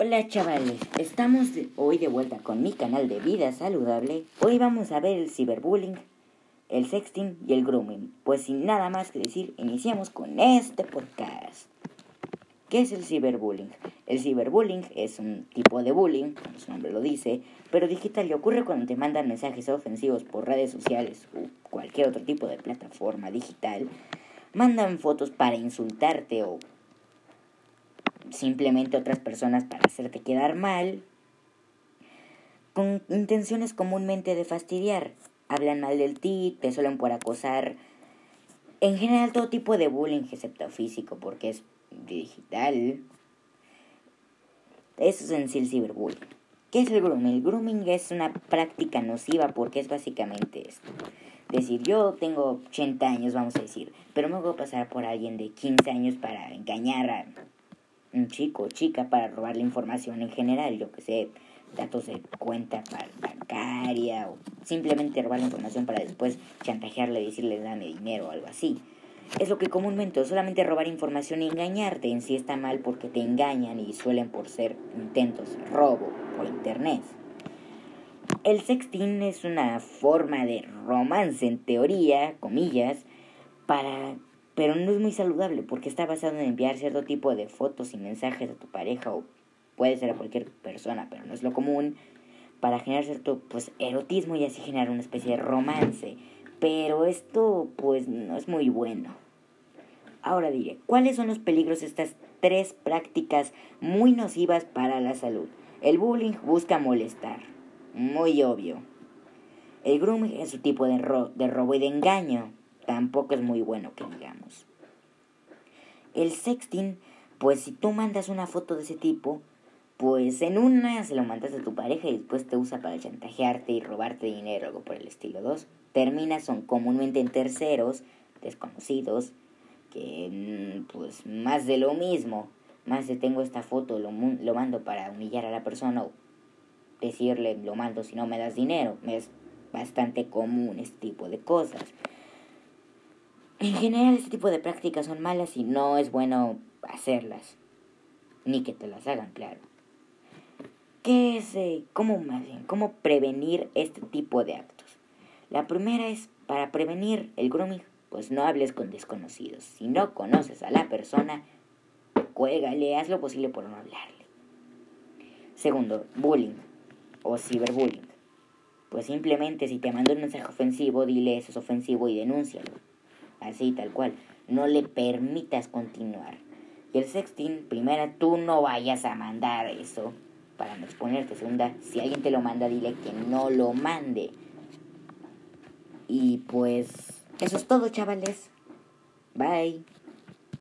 Hola chavales, estamos hoy de vuelta con mi canal de vida saludable. Hoy vamos a ver el ciberbullying, el sexting y el grooming. Pues sin nada más que decir, iniciamos con este podcast. ¿Qué es el ciberbullying? El ciberbullying es un tipo de bullying, como su nombre lo dice, pero digital y ocurre cuando te mandan mensajes ofensivos por redes sociales o cualquier otro tipo de plataforma digital. Mandan fotos para insultarte o simplemente otras personas para hacerte quedar mal, con intenciones comúnmente de fastidiar. Hablan mal del ti, te suelen por acosar. En general todo tipo de bullying, excepto físico, porque es digital. Eso es en sí el ciberbullying. ¿Qué es el grooming? El grooming es una práctica nociva porque es básicamente esto. Decir, yo tengo 80 años, vamos a decir, pero me voy a pasar por alguien de 15 años para engañar a un chico o chica para robar la información en general, yo que sé, datos de cuenta bancaria o simplemente robar la información para después chantajearle y decirle dame dinero o algo así. Es lo que comúnmente solamente robar información y engañarte en sí está mal porque te engañan y suelen por ser intentos de robo por internet. El sexting es una forma de romance en teoría, comillas, para pero no es muy saludable porque está basado en enviar cierto tipo de fotos y mensajes a tu pareja o puede ser a cualquier persona, pero no es lo común para generar cierto pues erotismo y así generar una especie de romance. Pero esto pues no es muy bueno. Ahora diré, ¿cuáles son los peligros de estas tres prácticas muy nocivas para la salud? El bullying busca molestar, muy obvio. El grooming es su tipo de, de robo y de engaño, tampoco es muy bueno que digamos. El sexting, pues si tú mandas una foto de ese tipo, pues en una se lo mandas a tu pareja y después te usa para chantajearte y robarte dinero, algo por el estilo. Dos, terminas son comúnmente en terceros, desconocidos, que mm, pues más de lo mismo, más de tengo esta foto, lo, lo mando para humillar a la persona o decirle lo mando si no me das dinero. Es bastante común este tipo de cosas. En general este tipo de prácticas son malas y no es bueno hacerlas. Ni que te las hagan, claro. ¿Qué es, eh, cómo más bien, cómo prevenir este tipo de actos? La primera es, para prevenir el grooming, pues no hables con desconocidos. Si no conoces a la persona, cuélgale, haz lo posible por no hablarle. Segundo, bullying o ciberbullying. Pues simplemente si te mandó un mensaje ofensivo, dile eso es ofensivo y denúncialo así tal cual. No le permitas continuar. Y el sexting, primera, tú no vayas a mandar eso para no exponerte. Segunda, si alguien te lo manda, dile que no lo mande. Y pues, eso es todo, chavales. Bye.